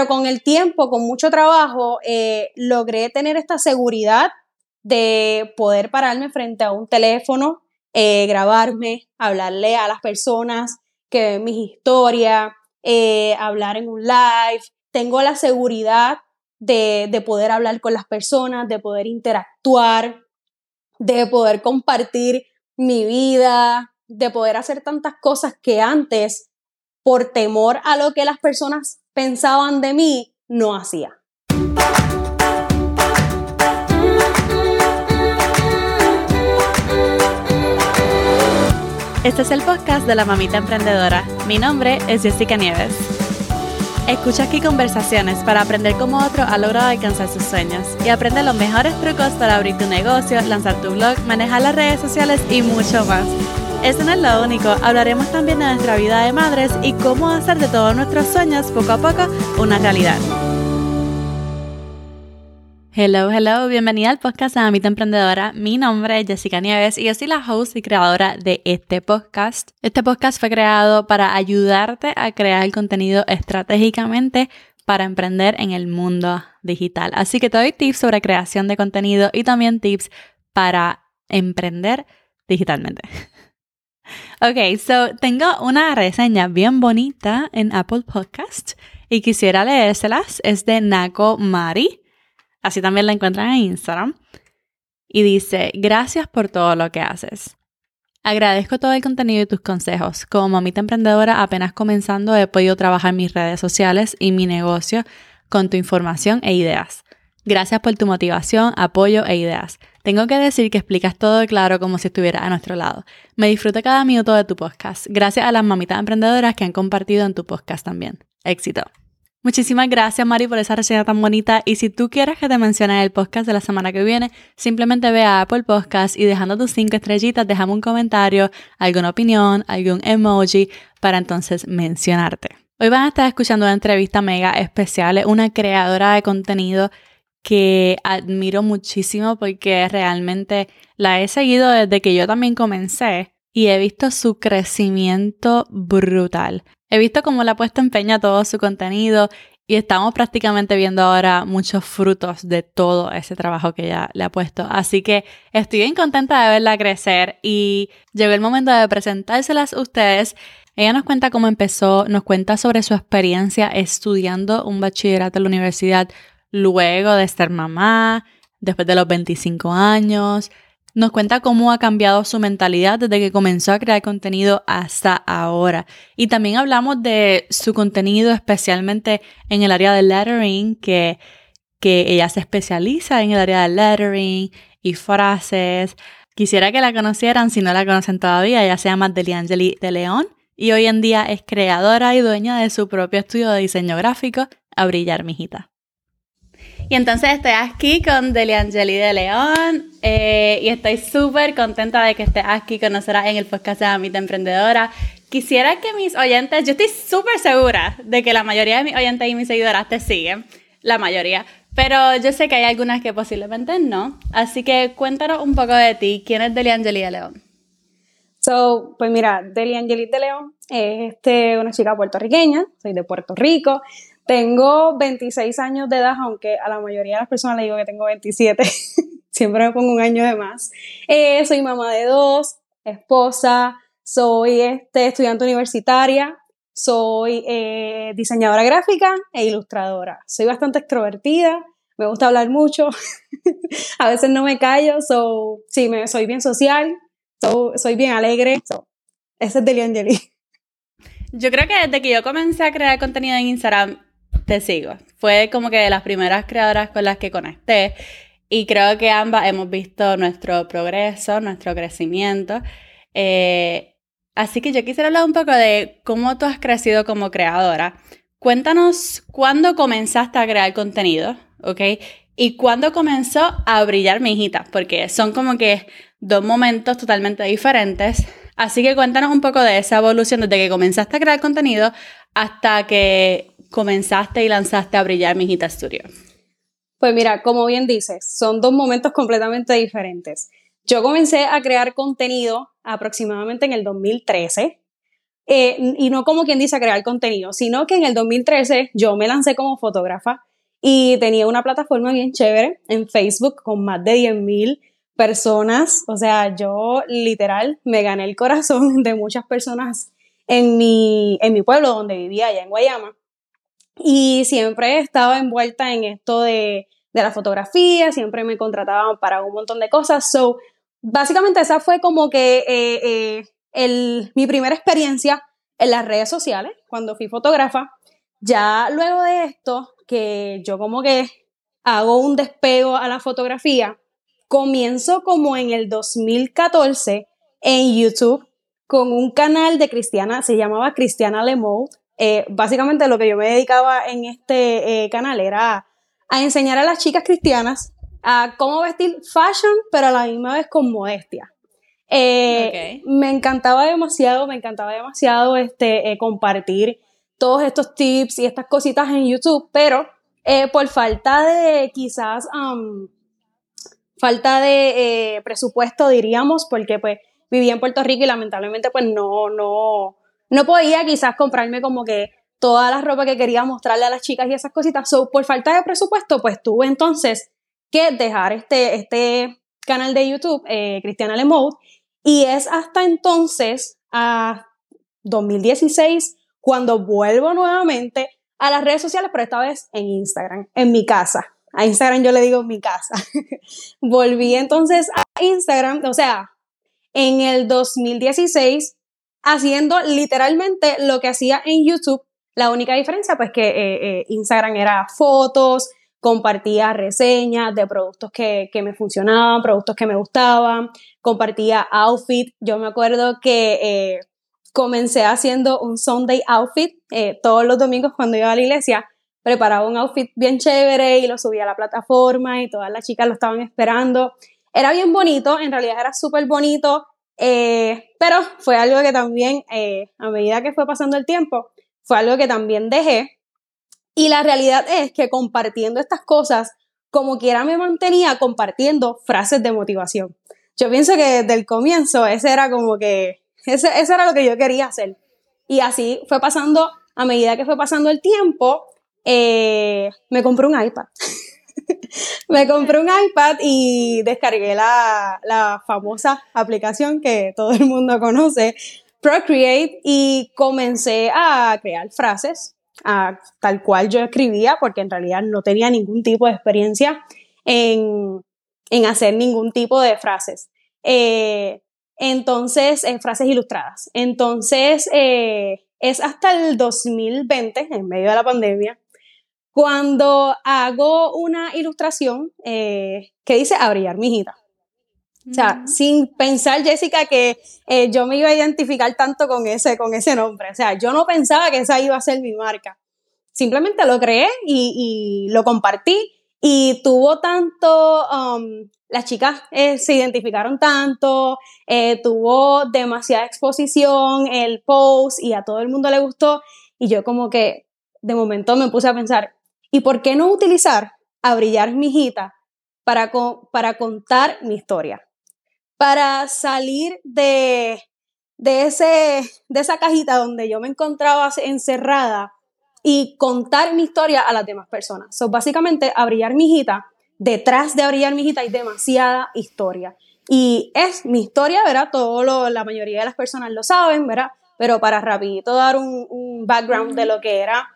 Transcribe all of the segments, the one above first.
Pero con el tiempo, con mucho trabajo, eh, logré tener esta seguridad de poder pararme frente a un teléfono, eh, grabarme, hablarle a las personas que ven mis historias, eh, hablar en un live. Tengo la seguridad de, de poder hablar con las personas, de poder interactuar, de poder compartir mi vida, de poder hacer tantas cosas que antes, por temor a lo que las personas pensaban de mí, no hacía. Este es el podcast de la mamita emprendedora. Mi nombre es Jessica Nieves. Escucha aquí conversaciones para aprender cómo otro ha logrado alcanzar sus sueños y aprende los mejores trucos para abrir tu negocio, lanzar tu blog, manejar las redes sociales y mucho más. Eso no es lo único, hablaremos también de nuestra vida de madres y cómo hacer de todos nuestros sueños poco a poco una realidad. Hello, hello, bienvenida al podcast de Amita Emprendedora. Mi nombre es Jessica Nieves y yo soy la host y creadora de este podcast. Este podcast fue creado para ayudarte a crear el contenido estratégicamente para emprender en el mundo digital. Así que te doy tips sobre creación de contenido y también tips para emprender digitalmente. Ok, so tengo una reseña bien bonita en Apple Podcast y quisiera leérselas. Es de Nako Mari. Así también la encuentran en Instagram. Y dice, gracias por todo lo que haces. Agradezco todo el contenido y tus consejos. Como mamita emprendedora apenas comenzando he podido trabajar mis redes sociales y mi negocio con tu información e ideas. Gracias por tu motivación, apoyo e ideas. Tengo que decir que explicas todo claro como si estuviera a nuestro lado. Me disfruto cada minuto de tu podcast. Gracias a las mamitas emprendedoras que han compartido en tu podcast también. Éxito. Muchísimas gracias, Mari, por esa reseña tan bonita. Y si tú quieres que te mencione en el podcast de la semana que viene, simplemente ve a Apple Podcast y dejando tus cinco estrellitas, déjame un comentario, alguna opinión, algún emoji para entonces mencionarte. Hoy van a estar escuchando una entrevista mega especial, una creadora de contenido que admiro muchísimo porque realmente la he seguido desde que yo también comencé y he visto su crecimiento brutal. He visto cómo le ha puesto empeño a todo su contenido y estamos prácticamente viendo ahora muchos frutos de todo ese trabajo que ella le ha puesto. Así que estoy bien contenta de verla crecer y llegó el momento de presentárselas a ustedes. Ella nos cuenta cómo empezó, nos cuenta sobre su experiencia estudiando un bachillerato en la universidad luego de ser mamá, después de los 25 años, nos cuenta cómo ha cambiado su mentalidad desde que comenzó a crear contenido hasta ahora. Y también hablamos de su contenido, especialmente en el área del lettering, que, que ella se especializa en el área del lettering y frases. Quisiera que la conocieran, si no la conocen todavía, ella se llama Deliangeli de León y hoy en día es creadora y dueña de su propio estudio de diseño gráfico, A Brillar Mijita. Y entonces estoy aquí con Deliangeli de León eh, y estoy súper contenta de que estés aquí con nosotros en el podcast de Amita Emprendedora. Quisiera que mis oyentes, yo estoy súper segura de que la mayoría de mis oyentes y mis seguidoras te siguen, la mayoría, pero yo sé que hay algunas que posiblemente no. Así que cuéntanos un poco de ti. ¿Quién es Deliangeli de León? So, pues mira, Deliangeli de León es este, una chica puertorriqueña, soy de Puerto Rico. Tengo 26 años de edad, aunque a la mayoría de las personas le digo que tengo 27. Siempre me pongo un año de más. Eh, soy mamá de dos, esposa, soy este, estudiante universitaria, soy eh, diseñadora gráfica e ilustradora. Soy bastante extrovertida, me gusta hablar mucho, a veces no me callo, so, sí, me, soy bien social, soy bien alegre. ese es Deli Angeli. Yo creo que desde que yo comencé a crear contenido en Instagram, te sigo. Fue como que de las primeras creadoras con las que conecté y creo que ambas hemos visto nuestro progreso, nuestro crecimiento. Eh, así que yo quisiera hablar un poco de cómo tú has crecido como creadora. Cuéntanos cuándo comenzaste a crear contenido, ¿ok? Y cuándo comenzó a brillar mi hijita, porque son como que dos momentos totalmente diferentes. Así que cuéntanos un poco de esa evolución desde que comenzaste a crear contenido hasta que comenzaste y lanzaste a brillar mi Hita Studio? Pues mira, como bien dices, son dos momentos completamente diferentes. Yo comencé a crear contenido aproximadamente en el 2013. eh, y no como quien dice crear contenido, sino que en el 2013 yo me lancé como fotógrafa y tenía una plataforma bien chévere en Facebook con más de 10.000 personas, o sea, yo literal me gané el corazón de muchas personas en mi, en mi pueblo donde vivía, allá en Guayama. Y siempre estaba envuelta en esto de, de la fotografía, siempre me contrataban para un montón de cosas. So, básicamente esa fue como que eh, eh, el, mi primera experiencia en las redes sociales cuando fui fotógrafa. Ya luego de esto, que yo como que hago un despego a la fotografía, comienzo como en el 2014 en YouTube con un canal de Cristiana, se llamaba Cristiana Lemode. Eh, básicamente lo que yo me dedicaba en este eh, canal era a enseñar a las chicas cristianas a cómo vestir fashion, pero a la misma vez con modestia. Eh, me encantaba demasiado, me encantaba demasiado este, compartir todos estos tips y estas cositas en YouTube, pero por falta de quizás um, falta de eh, presupuesto, diríamos, porque pues vivía en Puerto Rico y lamentablemente pues no, no, no podía quizás comprarme como que toda la ropa que quería mostrarle a las chicas y esas cositas. So, por falta de presupuesto, pues tuve entonces que dejar este, este canal de YouTube, eh, Cristiana Lemode, y es hasta entonces, a 2016, cuando vuelvo nuevamente a las redes sociales, pero esta vez en Instagram, en mi casa a Instagram yo le digo mi casa. Volví entonces a Instagram, o sea, en el 2016, haciendo literalmente lo que hacía en YouTube. La única diferencia, pues que eh, eh, Instagram era fotos, compartía reseñas de productos que, que, me funcionaban, productos que me gustaban, compartía outfit. Yo me acuerdo que eh, comencé haciendo un Sunday outfit todos los domingos cuando iba a la iglesia preparaba un outfit bien chévere y lo subía a la plataforma y todas las chicas lo estaban esperando. Era bien bonito, en realidad era súper bonito, eh, pero fue algo que también, eh, a medida que fue pasando el tiempo, fue algo que también dejé. Y la realidad es que compartiendo estas cosas, como quiera me mantenía compartiendo frases de motivación. Yo pienso que desde el comienzo ese era como que, ese, eso era lo que yo quería hacer. Y así fue pasando, a medida que fue pasando el tiempo, eh, me compré un iPad. me compré un iPad y descargué la, la, famosa aplicación que todo el mundo conoce, Procreate, y comencé a crear frases a, tal cual yo escribía, porque en realidad no tenía ningún tipo de experiencia en, en hacer ningún tipo de frases. Eh, entonces, eh, frases ilustradas. Entonces, es hasta el 2020, en medio de la pandemia, cuando hago una ilustración eh, que dice a brillar mi hijita. O sea, mm. sin pensar, Jessica, que eh, yo me iba a identificar tanto con ese, con ese nombre. O sea, yo no pensaba que esa iba a ser mi marca. Simplemente lo creé y, lo compartí y tuvo tanto, um, las chicas eh, se identificaron tanto, tuvo demasiada exposición, el post y a todo el mundo le gustó y yo como que de momento me puse a pensar, ¿Y por qué no utilizar a brillar mi hijita para, para contar mi historia? Para salir de, de, ese, de esa cajita donde yo me encontraba encerrada y contar mi historia a las demás personas. So, básicamente, a brillar mi hijita, detrás de a brillar mi hijita hay demasiada historia. Y es mi historia, ¿verdad? Todo lo, la mayoría de las personas lo saben, ¿verdad? Pero para rapidito dar un, un background de lo que era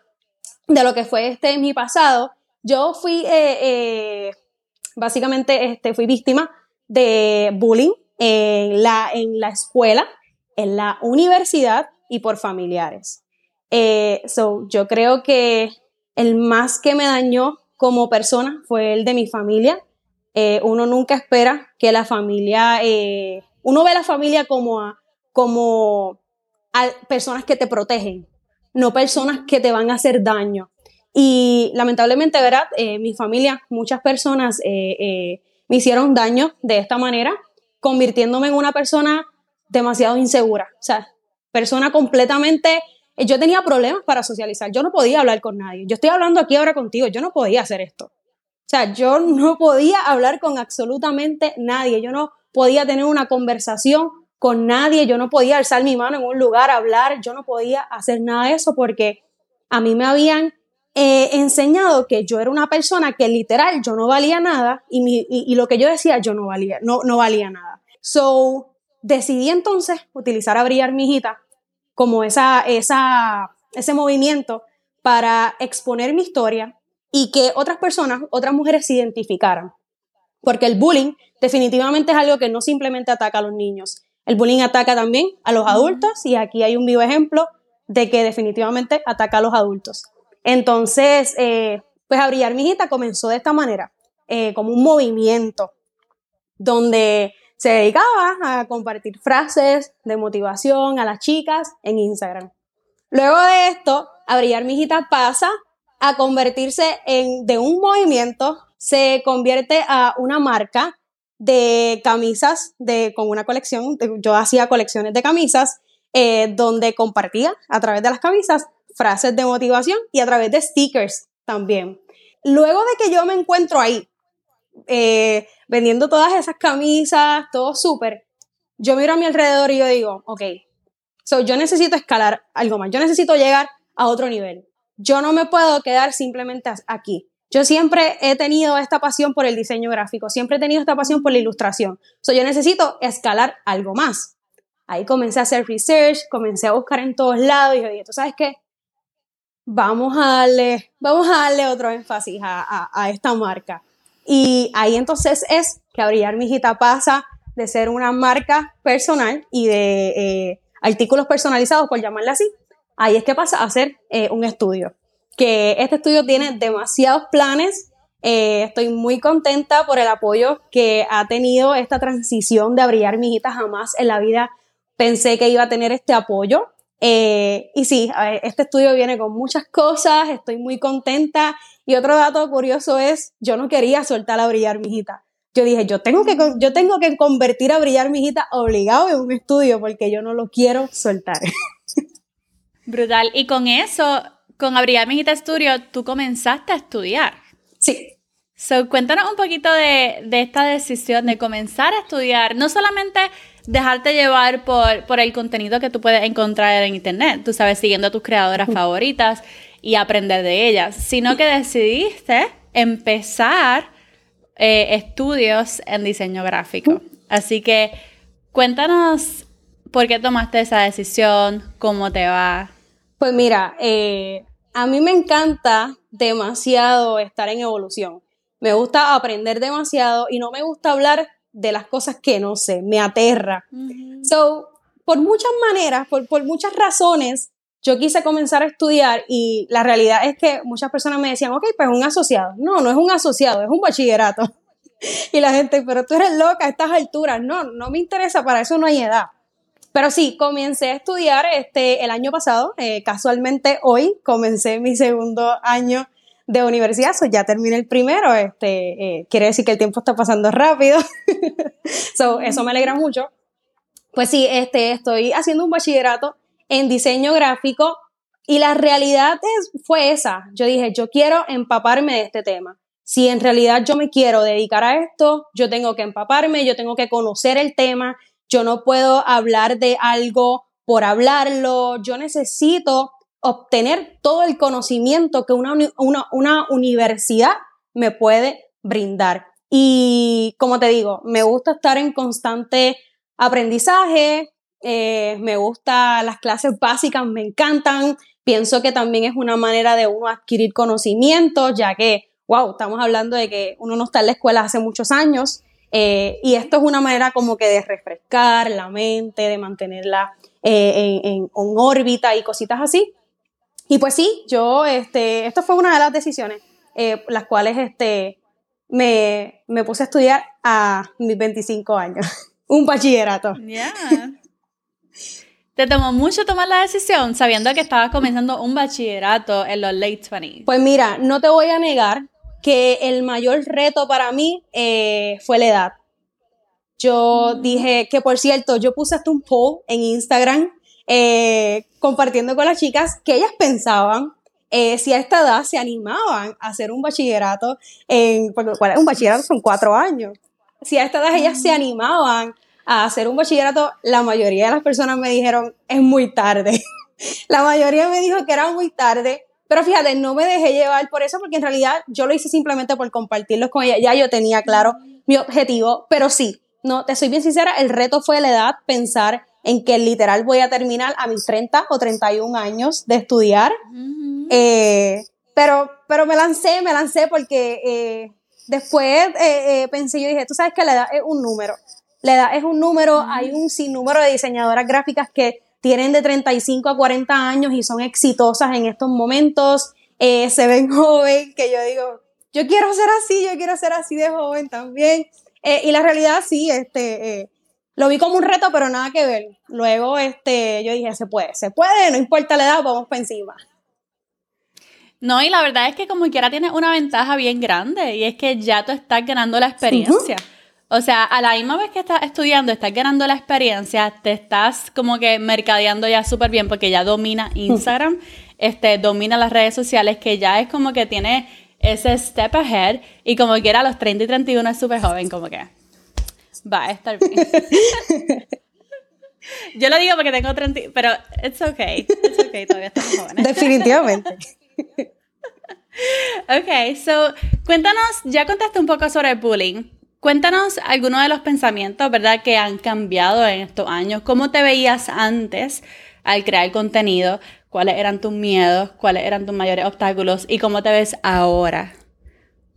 de lo que fue este mi pasado, yo fui, eh, eh, básicamente, este, fui víctima de bullying en la, en la escuela, en la universidad y por familiares. Eh, so, yo creo que el más que me dañó como persona fue el de mi familia. uno nunca espera que la familia, uno ve a la familia como como a personas que te protegen, no personas que te van a hacer daño. Y lamentablemente, ¿verdad? Eh, mi familia, muchas personas eh, eh, me hicieron daño de esta manera, convirtiéndome en una persona demasiado insegura. O sea, persona completamente... Yo tenía problemas para socializar, yo no podía hablar con nadie. Yo estoy hablando aquí ahora contigo, yo no podía hacer esto. O sea, yo no podía hablar con absolutamente nadie, yo no podía tener una conversación con nadie, yo no podía alzar mi mano en un lugar, hablar, yo no podía hacer nada de eso porque a mí me habían eh, enseñado que yo era una persona que literal yo no valía nada y, y, lo que yo decía yo no valía, no, no valía nada. So, decidí entonces utilizar a Brillar mi hijita como esa, esa, ese movimiento para exponer mi historia y que otras personas, otras mujeres se identificaran. Porque el bullying definitivamente es algo que no simplemente ataca a los niños. El bullying ataca también a los adultos y aquí hay un vivo ejemplo de que definitivamente ataca a los adultos. Entonces, eh, pues a brillar mi hijita comenzó de esta manera, eh, como un movimiento donde se dedicaba a compartir frases de motivación a las chicas en Instagram. Luego de esto, a brillar mi hijita pasa a convertirse en de un movimiento, se convierte a una marca de camisas de, con una colección, yo hacía colecciones de camisas eh, donde compartía a través de las camisas frases de motivación y a través de stickers también. Luego de que yo me encuentro ahí, eh, vendiendo todas esas camisas, todo súper, yo miro a mi alrededor y yo digo, ok, so yo necesito escalar algo más, yo necesito llegar a otro nivel. Yo no me puedo quedar simplemente aquí. Yo siempre he tenido esta pasión por el diseño gráfico, siempre he tenido esta pasión por la ilustración. So, yo necesito escalar algo más. Ahí comencé a hacer research, comencé a buscar en todos lados y dije, ¿tú sabes qué? Vamos a darle, vamos a darle otro énfasis a, esta marca. Y ahí entonces es que a Brillar Mi Hijita pasa de ser una marca personal y de eh, artículos personalizados, por llamarla así, ahí es que pasa a ser eh, un estudio que este estudio tiene demasiados planes. Eh, estoy muy contenta por el apoyo que ha tenido esta transición de abrillar mi hijita. Jamás en la vida pensé que iba a tener este apoyo. Eh, y sí, este estudio viene con muchas cosas, estoy muy contenta. Y otro dato curioso es, yo no quería soltar a brillar mi hijita. Yo dije, yo tengo que, yo tengo que convertir a brillar mi hijita obligado en un estudio porque yo no lo quiero soltar. Brutal. Y con eso, con Abril Mijita Studio, tú comenzaste a estudiar. Sí. So, cuéntanos un poquito de, esta decisión de comenzar a estudiar, no solamente dejarte llevar por, por el contenido que tú puedes encontrar en internet, tú sabes, siguiendo a tus creadoras favoritas y aprender de ellas, sino que decidiste empezar eh, estudios en diseño gráfico. Así que cuéntanos por qué tomaste esa decisión, cómo te va. Pues mira, eh, a mí me encanta demasiado estar en evolución. Me gusta aprender demasiado y no me gusta hablar de las cosas que no sé, me aterra. So, por muchas maneras, por, por muchas razones, yo quise comenzar a estudiar y la realidad es que muchas personas me decían, ok, pues un asociado. No, no es un asociado, es un bachillerato. y la gente, pero tú eres loca a estas alturas. No, no me interesa, para eso no hay edad. Pero sí, comencé a estudiar este, el año pasado, eh, casualmente hoy comencé mi segundo año de universidad, ya terminé el primero, este, eh, quiere decir que el tiempo está pasando rápido, so, eso me alegra mucho. Pues sí, este, estoy haciendo un bachillerato en diseño gráfico y la realidad es, fue esa. Yo dije, yo quiero empaparme de este tema. Si en realidad yo me quiero dedicar a esto, yo tengo que empaparme, yo tengo que conocer el tema, yo no puedo hablar de algo por hablarlo, yo necesito obtener todo el conocimiento que una, una, universidad me puede brindar. Y como te digo, me gusta estar en constante aprendizaje, eh, me gustan las clases básicas, me encantan. Pienso que también es una manera de uno adquirir conocimiento, ya que, wow, estamos hablando de que uno no está en la escuela hace muchos años eh, y esto es una manera como que de refrescar la mente, de mantenerla eh, en, órbita y cositas así. Y pues sí, yo, este, esto fue una de las decisiones, eh, las cuales este, me, me, puse a estudiar a mis 25 años, un bachillerato. ¿Te tomó mucho tomar la decisión sabiendo que estabas comenzando un bachillerato en los late 20s? Pues mira, no te voy a negar que el mayor reto para mí eh, fue la edad. Yo mm. dije que, por cierto, yo puse hasta un poll en Instagram eh, compartiendo con las chicas que ellas pensaban eh, si a esta edad se animaban a hacer un bachillerato, en, porque un bachillerato son cuatro años, si a esta edad ellas se mm. animaban a hacer un bachillerato, la mayoría de las personas me dijeron, es muy tarde. la mayoría me dijo que era muy tarde, pero fíjate, no me dejé llevar por eso, porque en realidad yo lo hice simplemente por compartirlos con ella. Ya yo tenía claro mi objetivo, pero sí, no, te soy bien sincera, el reto fue la edad, pensar en que literal voy a terminar a mis 30 o 31 años de estudiar. eh, pero, pero me lancé, me lancé porque eh, después eh, pensé, yo dije, tú sabes que la edad es un número. La edad es un número, hay un sinnúmero de diseñadoras gráficas que tienen de 35 a 40 años y son exitosas en estos momentos, eh, se ven joven, que yo digo, yo quiero ser así, yo quiero ser así de joven también. Eh, y la realidad sí, este, eh, lo vi como un reto, pero nada que ver. Luego, este, yo dije, se puede, se puede, no importa la edad, vamos para encima. No, y la verdad es que como quiera tienes una ventaja bien grande y es que ya tú estás ganando la experiencia. O sea, a la misma vez que estás estudiando, estás ganando la experiencia, te estás como que mercadeando ya súper bien porque ya domina Instagram, este, domina las redes sociales, que ya es como que tiene ese step ahead y como quiera a los 30 y 31 es súper joven, como que va a estar bien. Yo lo digo porque tengo 30, pero it's okay, it's okay, todavía estamos jóvenes. Definitivamente. Ok, so cuéntanos, ya contaste un poco sobre el bullying. Cuéntanos algunos de los pensamientos, ¿verdad?, que han cambiado en estos años. ¿Cómo te veías antes al crear contenido? ¿Cuáles eran tus miedos? ¿Cuáles eran tus mayores obstáculos? ¿Y cómo te ves ahora?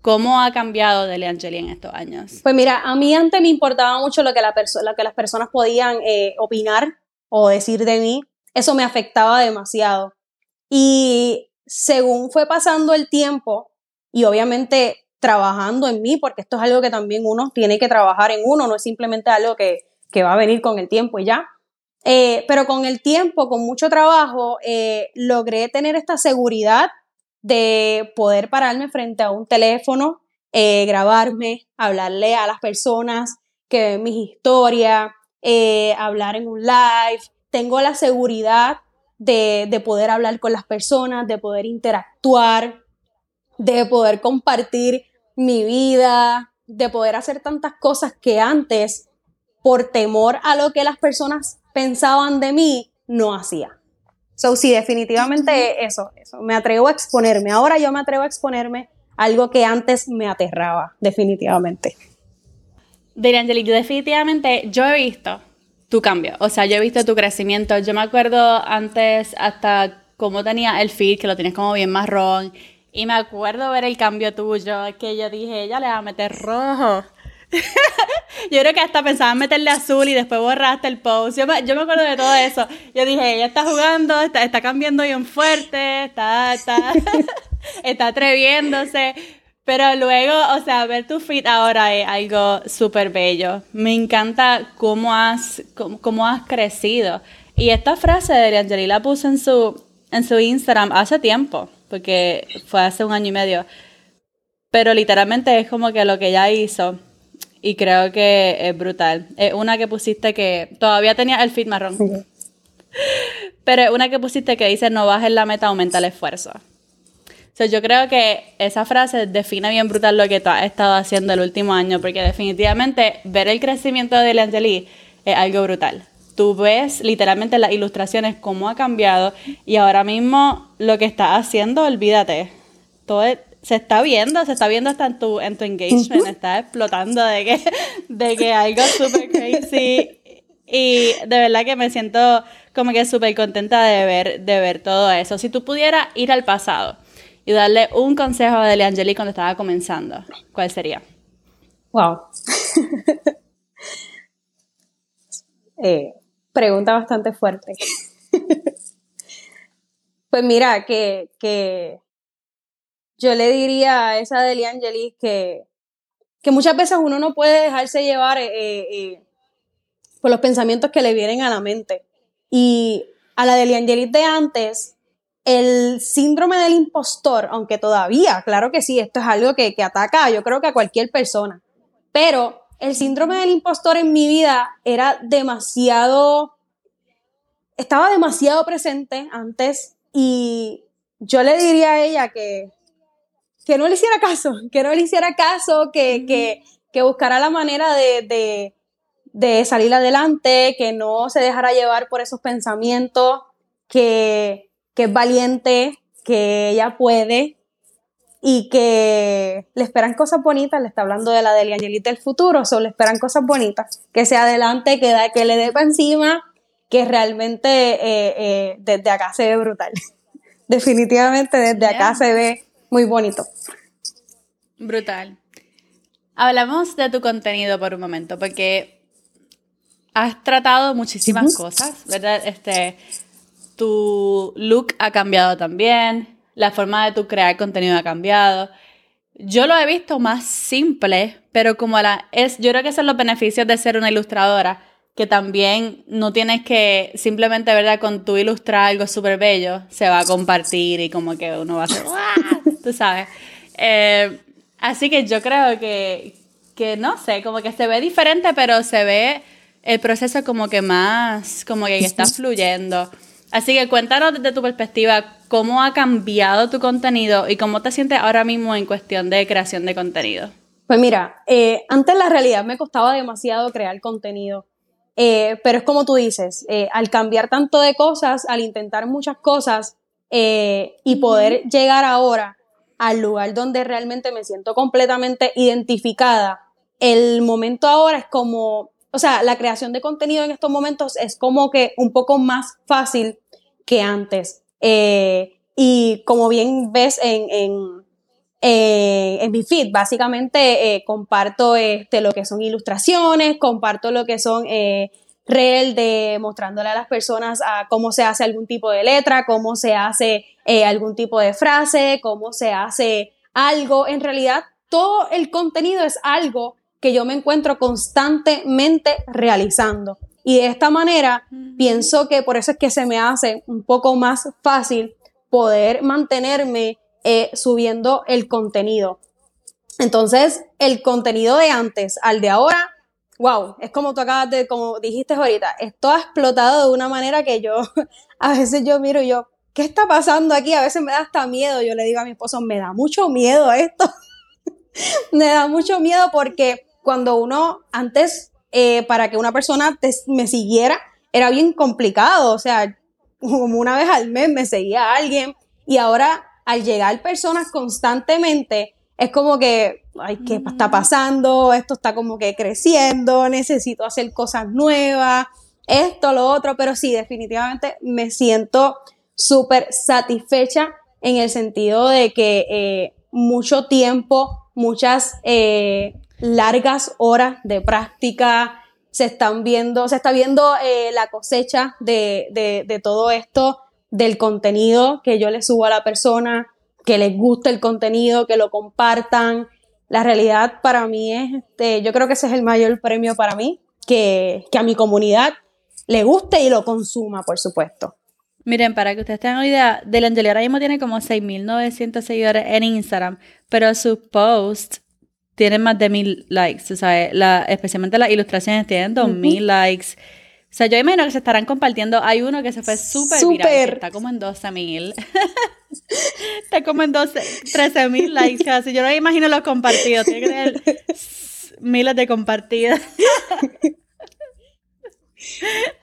¿Cómo ha cambiado Dele Angeli en estos años? Pues mira, a mí antes me importaba mucho lo que, las personas podían eh, opinar o decir de mí. Eso me afectaba demasiado. Y según fue pasando el tiempo, y obviamente trabajando en mí, porque esto es algo que también uno tiene que trabajar en uno, no es simplemente algo que, que va a venir con el tiempo y ya. Eh, pero con el tiempo, con mucho trabajo, eh, logré tener esta seguridad de poder pararme frente a un teléfono, eh, grabarme, hablarle a las personas que ven mis historias, eh, hablar en un live. Tengo la seguridad de, de poder hablar con las personas, de poder interactuar, de poder compartir mi vida, de poder hacer tantas cosas que antes, por temor a lo que las personas pensaban de mí, no hacía. So, sí, definitivamente eso, eso. Me atrevo a exponerme. Ahora yo me atrevo a exponerme a algo que antes me aterraba, definitivamente. Angeli, yo definitivamente, yo he visto tu cambio, o sea, yo he visto tu crecimiento. Yo me acuerdo antes hasta cómo tenía el feed, que lo tienes como bien marrón, y me acuerdo ver el cambio tuyo, que yo dije, ella le va a meter rojo. yo creo que hasta pensaba en meterle azul y después borraste el post. Yo me, yo me acuerdo de todo eso. Yo dije, ella está jugando, está, está cambiando bien fuerte, está, está, está atreviéndose. Pero luego, o sea, ver tu feed ahora es algo súper bello. Me encanta cómo has, cómo, cómo, has crecido. Y esta frase de Angeli la puse en su, en su Instagram hace tiempo, porque fue hace un año y medio. Pero literalmente es como que lo que ella hizo y creo que es brutal. Es una que pusiste que todavía tenía el feed marrón. Sí. Pero es una que pusiste que dice no bajes la meta, aumenta el esfuerzo. So, yo creo que esa frase define bien brutal lo que tú has estado haciendo el último año, porque definitivamente ver el crecimiento de Angeli es algo brutal. Tú ves literalmente las ilustraciones, cómo ha cambiado, y ahora mismo lo que estás haciendo, olvídate. Todo se está viendo, se está viendo hasta en tu, en tu engagement, uh -huh. está explotando de que, de que algo súper crazy. Y de verdad que me siento como que súper contenta de ver, de ver todo eso. Si tú pudieras ir al pasado y darle un consejo a Angeli cuando estaba comenzando, ¿cuál sería? Wow. eh, pregunta bastante fuerte. pues mira, que, que yo le diría a esa Deli Angelis que, que muchas veces uno no puede dejarse llevar eh, eh, por los pensamientos que le vienen a la mente. Y a la Deli Angelis de antes, el síndrome del impostor, aunque todavía, claro que sí, esto es algo que, que ataca, yo creo que a cualquier persona, pero el síndrome del impostor en mi vida era demasiado, estaba demasiado presente antes y yo le diría a ella que que no le hiciera caso, que no le hiciera caso, que, que, que buscara la manera de, de, de salir adelante, que no se dejara llevar por esos pensamientos, que, que es valiente, que ella puede y que le esperan cosas bonitas, le está hablando de la Delia Angelita del futuro, solo le esperan cosas bonitas, que se adelante, que, da, que le dé para encima, que realmente eh, eh, desde acá se ve brutal. Definitivamente desde acá se ve muy bonito. Brutal. Hablamos de tu contenido por un momento, porque has tratado muchísimas cosas, ¿verdad? Este, tu look ha cambiado también, la forma de tu crear contenido ha cambiado. Yo lo he visto más simple, pero como la es, yo creo que son los beneficios de ser una ilustradora, que también no tienes que simplemente, ¿verdad? Con tu ilustrar algo súper bello, se va a compartir y como que uno va a hacer, tú sabes. Eh, Así que yo creo que, que, no sé, como que se ve diferente, pero se ve el proceso como que más, como que está fluyendo. Así que cuéntanos desde tu perspectiva cómo ha cambiado tu contenido y cómo te sientes ahora mismo en cuestión de creación de contenido. Pues mira, eh, antes la realidad me costaba demasiado crear contenido, eh, pero es como tú dices, eh, al cambiar tanto de cosas, al intentar muchas cosas y poder llegar ahora al lugar donde realmente me siento completamente identificada, el momento ahora es como, o sea, la creación de contenido en estos momentos es como que un poco más fácil que antes. Eh, y como bien ves en, en, eh, en mi feed, básicamente eh, comparto este, lo que son ilustraciones, comparto lo que son real de mostrándole a las personas cómo se hace algún tipo de letra, cómo se hace eh, algún tipo de frase, cómo se hace algo. En realidad, todo el contenido es algo que yo me encuentro constantemente realizando. Y de esta manera, pienso que por eso es que se me hace un poco más fácil poder mantenerme eh, subiendo el contenido. Entonces, el contenido de antes al de ahora wow, es como tú acabas de, como dijiste ahorita, esto ha explotado de una manera que yo, a veces yo miro y yo, ¿qué está pasando aquí? A veces me da hasta miedo, yo le digo a mi esposo, me da mucho miedo esto, me da mucho miedo porque cuando uno, antes, eh, para que una persona me siguiera, era bien complicado, o sea, como una vez al mes me seguía alguien y ahora al llegar personas constantemente, es como que, ay, ¿qué está pasando? Esto está como que creciendo, necesito hacer cosas nuevas, esto, lo otro, pero sí, definitivamente me siento súper satisfecha en el sentido de que eh, mucho tiempo, muchas eh, largas horas de práctica, se están viendo, se está viendo eh, la cosecha de, de, de todo esto, del contenido que yo le subo a la persona, que les guste el contenido, que lo compartan. La realidad para mí es, este, yo creo que ese es el mayor premio para mí, que, a mi comunidad le guste y lo consuma, por supuesto. Miren, para que ustedes tengan una idea, Del Angeli ahora mismo tiene como 6.900 seguidores en Instagram, pero sus posts tienen más de 1.000 likes, o sea, la, especialmente las ilustraciones tienen 2.000 likes. O sea, yo imagino que se estarán compartiendo. Hay uno que se fue súper viral, está como en 12.000. Está como en 12, 13 mil likes casi. Yo no me imagino los compartidos. Tiene que tener miles de compartidas.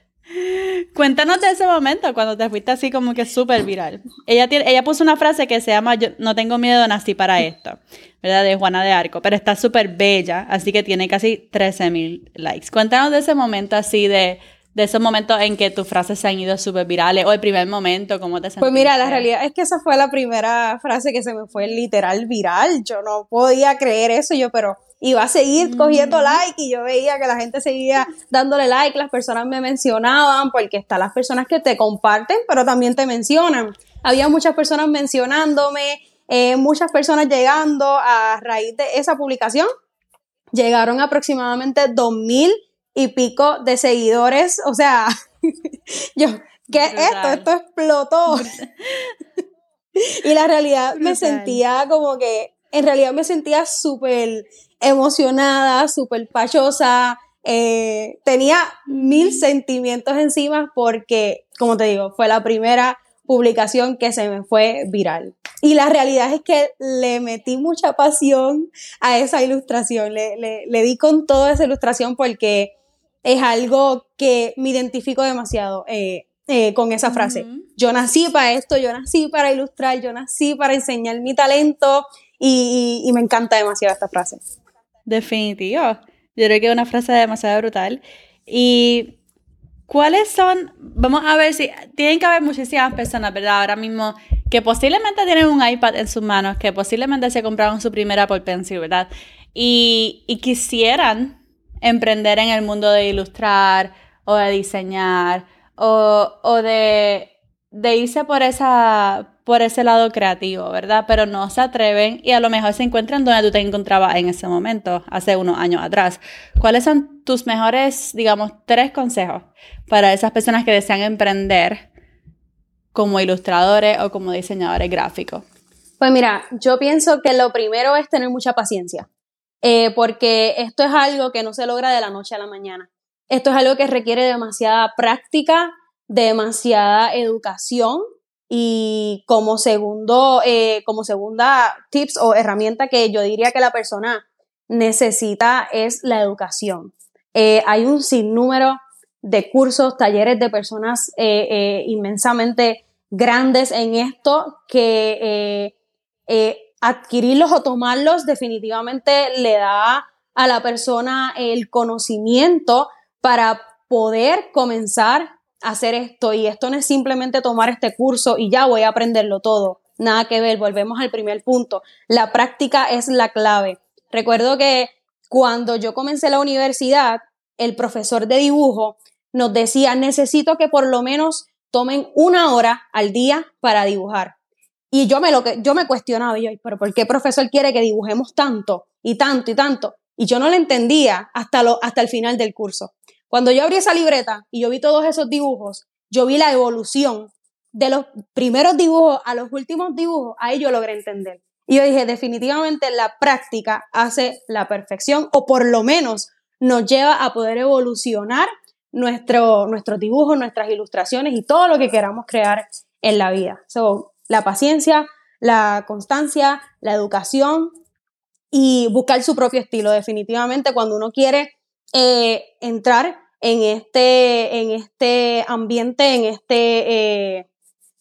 Cuéntanos de ese momento cuando te fuiste así como que súper viral. Ella, tiene, ella puso una frase que se llama Yo no tengo miedo, nací para esto, ¿verdad? De Juana de Arco, pero está súper bella, así que tiene casi 13 mil likes. Cuéntanos de ese momento así de de esos momentos en que tus frases se han ido súper virales o el primer momento, ¿cómo te sentiste? Pues mira, la realidad es que esa fue la primera frase que se me fue literal viral. Yo no podía creer eso, yo, pero iba a seguir mm. cogiendo like y yo veía que la gente seguía dándole like, las personas me mencionaban, porque están las personas que te comparten, pero también te mencionan. Había muchas personas mencionándome, eh, muchas personas llegando a raíz de esa publicación. Llegaron aproximadamente 2000 y pico de seguidores. O sea, yo, ¿qué es esto? Esto explotó. y la realidad me sentía como que, en realidad me sentía súper emocionada, súper pachosa. Eh, tenía mil sentimientos encima porque, como te digo, fue la primera publicación que se me fue viral. Y la realidad es que le metí mucha pasión a esa ilustración, le, le, le di con toda esa ilustración porque es algo que me identifico demasiado eh, eh, con esa frase. Yo nací para esto, yo nací para ilustrar, yo nací para enseñar mi talento y, me encanta demasiado esta frase. Definitivo. Yo creo que es una frase demasiado brutal. Y ¿cuáles son? Vamos a ver si tienen que haber muchísimas personas, ¿verdad? Ahora mismo que posiblemente tienen un iPad en sus manos, que posiblemente se compraron su primera Apple Pencil, ¿verdad? Y, y quisieran emprender en el mundo de ilustrar o de diseñar o, o de, de, irse por, esa, por ese lado creativo, ¿verdad? Pero no se atreven y a lo mejor se encuentran donde tú te encontrabas en ese momento, hace unos años atrás. ¿Cuáles son tus mejores, digamos, tres consejos para esas personas que desean emprender como ilustradores o como diseñadores gráficos? Pues mira, yo pienso que lo primero es tener mucha paciencia, eh, porque esto es algo que no se logra de la noche a la mañana. Esto es algo que requiere demasiada práctica, demasiada educación y como segundo, eh, como segunda tips o herramienta que yo diría que la persona necesita es la educación. Eh, hay un sinnúmero de cursos, talleres de personas eh, inmensamente grandes en esto que adquirirlos o tomarlos definitivamente le da a la persona el conocimiento para poder comenzar hacer esto. Y esto no es simplemente tomar este curso y ya voy a aprenderlo todo. Nada que ver, volvemos al primer punto. La práctica es la clave. Recuerdo que cuando yo comencé la universidad, el profesor de dibujo nos decía, necesito que por lo menos tomen una hora al día para dibujar. Y yo me lo que yo me cuestionaba, yo, pero ¿por qué profesor quiere que dibujemos tanto y tanto y tanto? Y yo no lo entendía hasta, lo, hasta el final del curso. Cuando yo abrí esa libreta y yo vi todos esos dibujos, yo vi la evolución de los primeros dibujos a los últimos dibujos, ahí yo logré entender. Y yo dije, definitivamente la práctica hace la perfección o por lo menos nos lleva a poder evolucionar nuestro, nuestros dibujos, nuestras ilustraciones y todo lo que queramos crear en la vida. So, la paciencia, la constancia, la educación y buscar su propio estilo. Definitivamente cuando uno quiere eh, entrar en este, en este ambiente, en este eh,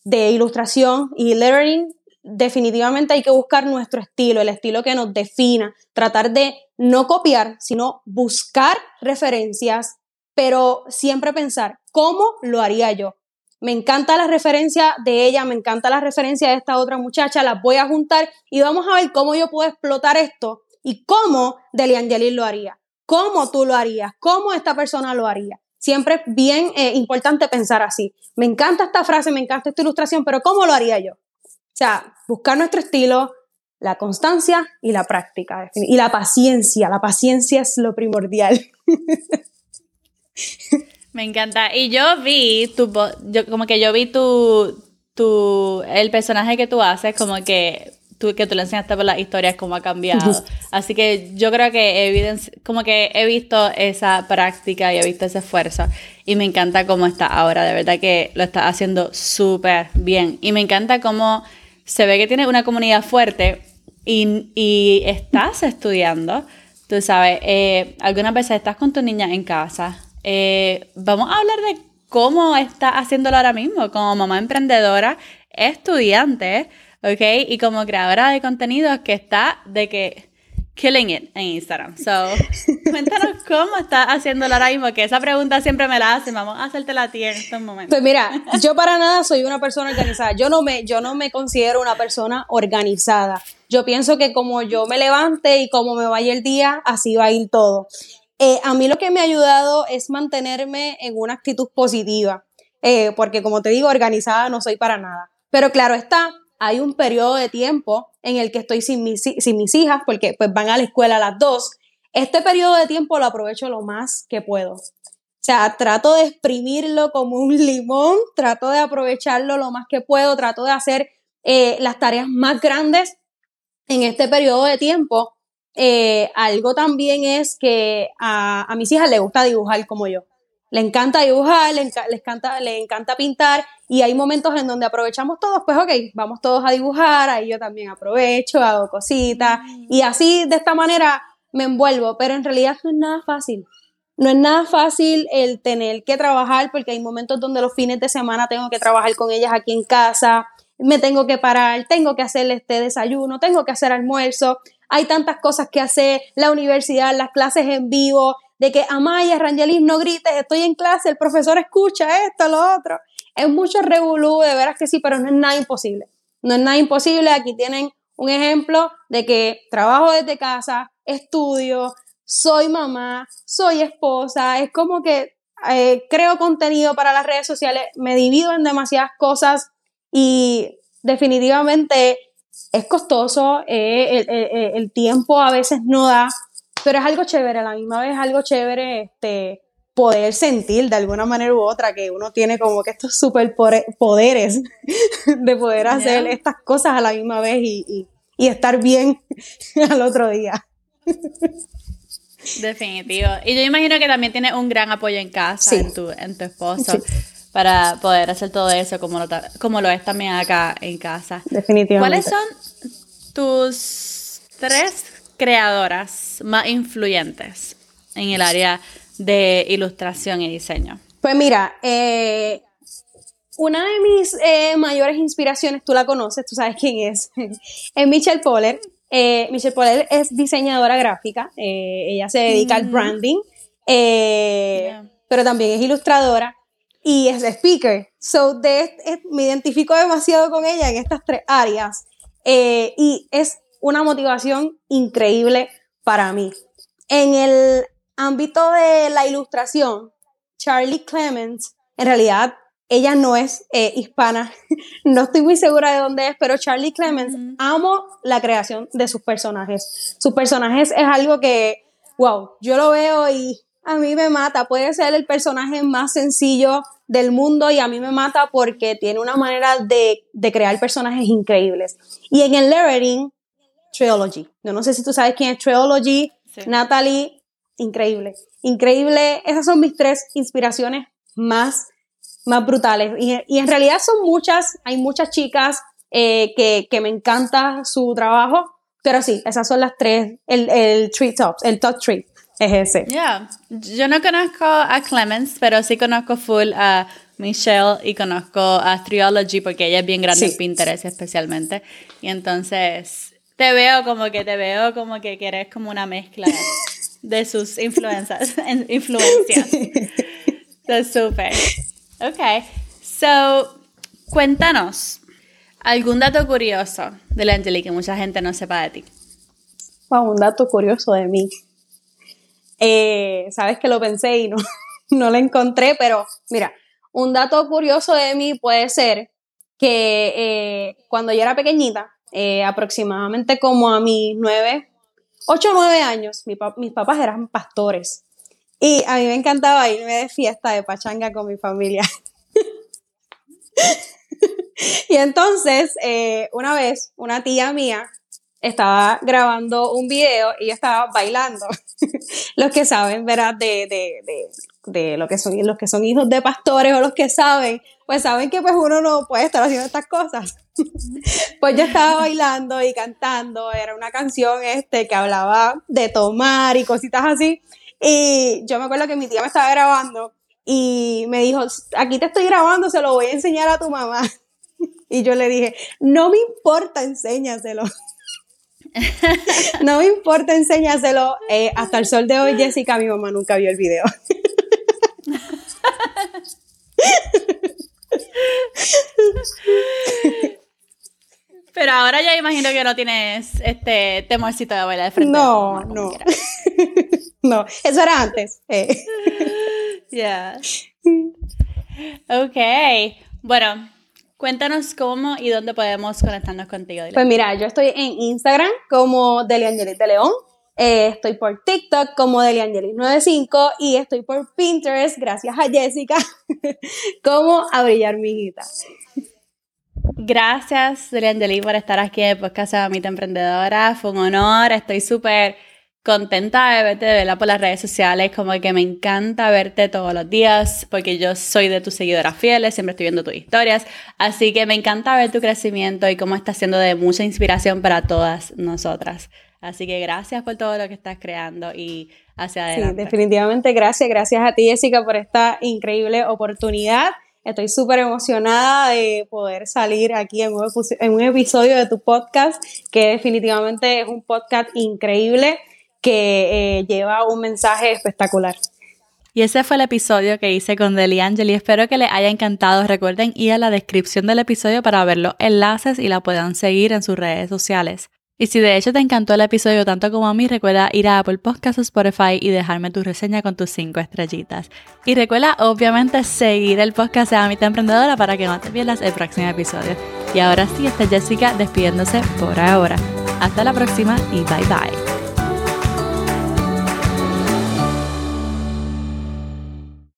de ilustración y lettering, definitivamente hay que buscar nuestro estilo, el estilo que nos defina, tratar de no copiar, sino buscar referencias, pero siempre pensar, ¿cómo lo haría yo? Me encanta la referencia de ella, me encanta la referencia de esta otra muchacha, las voy a juntar y vamos a ver cómo yo puedo explotar esto y cómo Deliangelis lo haría cómo tú lo harías, cómo esta persona lo haría. Siempre es bien eh, importante pensar así. Me encanta esta frase, me encanta esta ilustración, pero ¿cómo lo haría yo? O sea, buscar nuestro estilo, la constancia y la práctica. Y la paciencia. La paciencia es lo primordial. Me encanta. Y yo vi tu, yo, como que yo vi tu, tu, el personaje que tú haces, como que que tú le enseñaste por las historias cómo ha cambiado. Así que yo creo que como que he visto esa práctica y he visto ese esfuerzo. Y me encanta cómo está ahora, de verdad que lo está haciendo súper bien. Y me encanta cómo se ve que tiene una comunidad fuerte y, y estás estudiando, tú sabes, eh, algunas veces estás con tu niña en casa, eh, vamos a hablar de cómo está haciéndolo ahora mismo como mamá emprendedora, estudiante, ¿ok? Y como creadora de contenidos que está de que killing it en Instagram. So, cuéntanos cómo estás haciendo ahora mismo, que esa pregunta siempre me la hacen, vamos a hacerte la tía en estos momentos. Pues mira, yo para nada soy una persona organizada, yo no me, yo no me considero una persona organizada. Yo pienso que como yo me levante y como me vaya el día, así va a ir todo. Eh, a mí lo que me ha ayudado es mantenerme en una actitud positiva, eh, porque como te digo, organizada no soy para nada. Pero claro está, hay un periodo de tiempo en el que estoy sin mis, sin mis hijas, porque pues van a la escuela a las dos. Este periodo de tiempo lo aprovecho lo más que puedo. O sea, trato de exprimirlo como un limón, trato de aprovecharlo lo más que puedo, trato de hacer eh, las tareas más grandes en este periodo de tiempo. Eh, algo también es que a, a mis hijas les gusta dibujar como yo le encanta dibujar, le, encanta, le encanta pintar y hay momentos en donde aprovechamos todos, pues ok, vamos todos a dibujar, ahí yo también aprovecho, hago cositas y así de esta manera me envuelvo, pero en realidad no es nada fácil. no es nada fácil el tener que trabajar porque hay momentos donde los fines de semana tengo que trabajar con ellas aquí en casa, me tengo que parar, tengo que hacer este desayuno, tengo que hacer almuerzo, hay tantas cosas que hacer, la universidad, las clases en vivo, de que Amaya, Rangelis, no grites, estoy en clase, el profesor escucha esto, lo otro. Es mucho revolú, de veras que sí, pero no es nada imposible. No es nada imposible. Aquí tienen un ejemplo de que trabajo desde casa, estudio, soy mamá, soy esposa, es como que eh, creo contenido para las redes sociales, me divido en demasiadas cosas y definitivamente es costoso, eh, el, tiempo a veces no da, pero es algo chévere, a la misma vez es algo chévere este, poder sentir de alguna manera u otra que uno tiene como que estos superpoderes de poder hacer estas cosas a la misma vez y, estar bien al otro día. Definitivo. Y yo imagino que también tiene un gran apoyo en casa, en, tu, en tu esposo, para poder hacer todo eso como lo, como lo es también acá en casa. Definitivamente. ¿Cuáles son tus tres creadoras más influyentes en el área de ilustración y diseño? Pues mira, eh, una de mis eh, mayores inspiraciones, tú la conoces, tú sabes quién es, es Michelle Poller. Eh, Michelle Poller es diseñadora gráfica, ella se dedica al branding, pero también es ilustradora y es speaker. So, de, me identifico demasiado con ella en estas tres áreas y es una motivación increíble para mí. En el ámbito de la ilustración, Charlie Clemens, en realidad ella no es eh, hispana, no estoy muy segura de dónde es, pero Charlie Clemens, amo la creación de sus personajes. Sus personajes es algo que, wow, yo lo veo y a mí me mata. Puede ser el personaje más sencillo del mundo y a mí me mata porque tiene una manera de, crear personajes increíbles. Y en el lettering, Trilogy. Yo no sé si tú sabes quién es Trilogy. Natalie increíble, increíble. Esas son mis tres inspiraciones más, más brutales. Y, en realidad son muchas, hay muchas chicas eh, que, me encanta su trabajo, pero sí, esas son las tres, el, el three tops, el top three es ese. Yeah, yo no conozco a Clemens, pero sí conozco full a Michelle y conozco a Triology porque ella es bien grande en Pinterest especialmente. Y entonces te veo como que te veo como que quieres como una mezcla de sus influencias. influencias. That's super. Ok. So, cuéntanos algún dato curioso de la Angelique que mucha gente no sepa de ti. un dato curioso de mí. Eh, sabes que lo pensé y no, no lo encontré, pero mira, un dato curioso de mí puede ser que eh, cuando yo era pequeñita, eh, aproximadamente como a mis nueve 8 o 9 años, mis papás eran pastores. Y a mí me encantaba irme de fiesta de pachanga con mi familia. y entonces, eh, una vez, una tía mía estaba grabando un video y yo estaba bailando. los que saben, ¿verdad? De, de, de, de, lo que son, los que son hijos de pastores o los que saben, pues saben que pues uno no puede estar haciendo estas cosas. pues yo estaba bailando y cantando, era una canción este que hablaba de tomar y cositas así. Y yo me acuerdo que mi tía me estaba grabando y me dijo, aquí te estoy grabando, se lo voy a enseñar a tu mamá. Y yo le dije, no me importa, enséñaselo. no me importa, enséñaselo. Eh, hasta el sol de hoy, Jessica, mi mamá nunca vio el video. Pero ahora ya imagino que no tienes este temorcito de bailar de frente. No, no. No, eso era antes. Eh. Ya. Ok. Bueno, cuéntanos cómo y dónde podemos conectarnos contigo. Pues mira, yo estoy en Instagram como Deliangelis de León. Eh, estoy por TikTok como Deliangelis95 y estoy por Pinterest, gracias a Jessica, como A Brillar Mi Hijita. Gracias, Deliangelis, por estar aquí en el podcast de Mamita Emprendedora. Fue un honor, estoy súper contenta de verte de verla por las redes sociales, como que me encanta verte todos los días, porque yo soy de tus seguidoras fieles, siempre estoy viendo tus historias, así que me encanta ver tu crecimiento y cómo está siendo de mucha inspiración para todas nosotras. Así que gracias por todo lo que estás creando y hacia adelante. Sí, definitivamente gracias. Gracias a ti, Jessica, por esta increíble oportunidad. Estoy súper emocionada de poder salir aquí en un, episodio de tu podcast, que definitivamente es un podcast increíble que eh, lleva un mensaje espectacular. Y ese fue el episodio que hice con Deli Angeli. Espero que les haya encantado. Recuerden ir a la descripción del episodio para ver los enlaces y la puedan seguir en sus redes sociales. Y si de hecho te encantó el episodio tanto como a mí, recuerda ir a Apple Podcasts Spotify y dejarme tu reseña con tus 5 estrellitas. Y recuerda obviamente seguir el podcast de Amita Emprendedora para que no te pierdas el próximo episodio. Y ahora sí, está Jessica despidiéndose por ahora. Hasta la próxima y bye bye.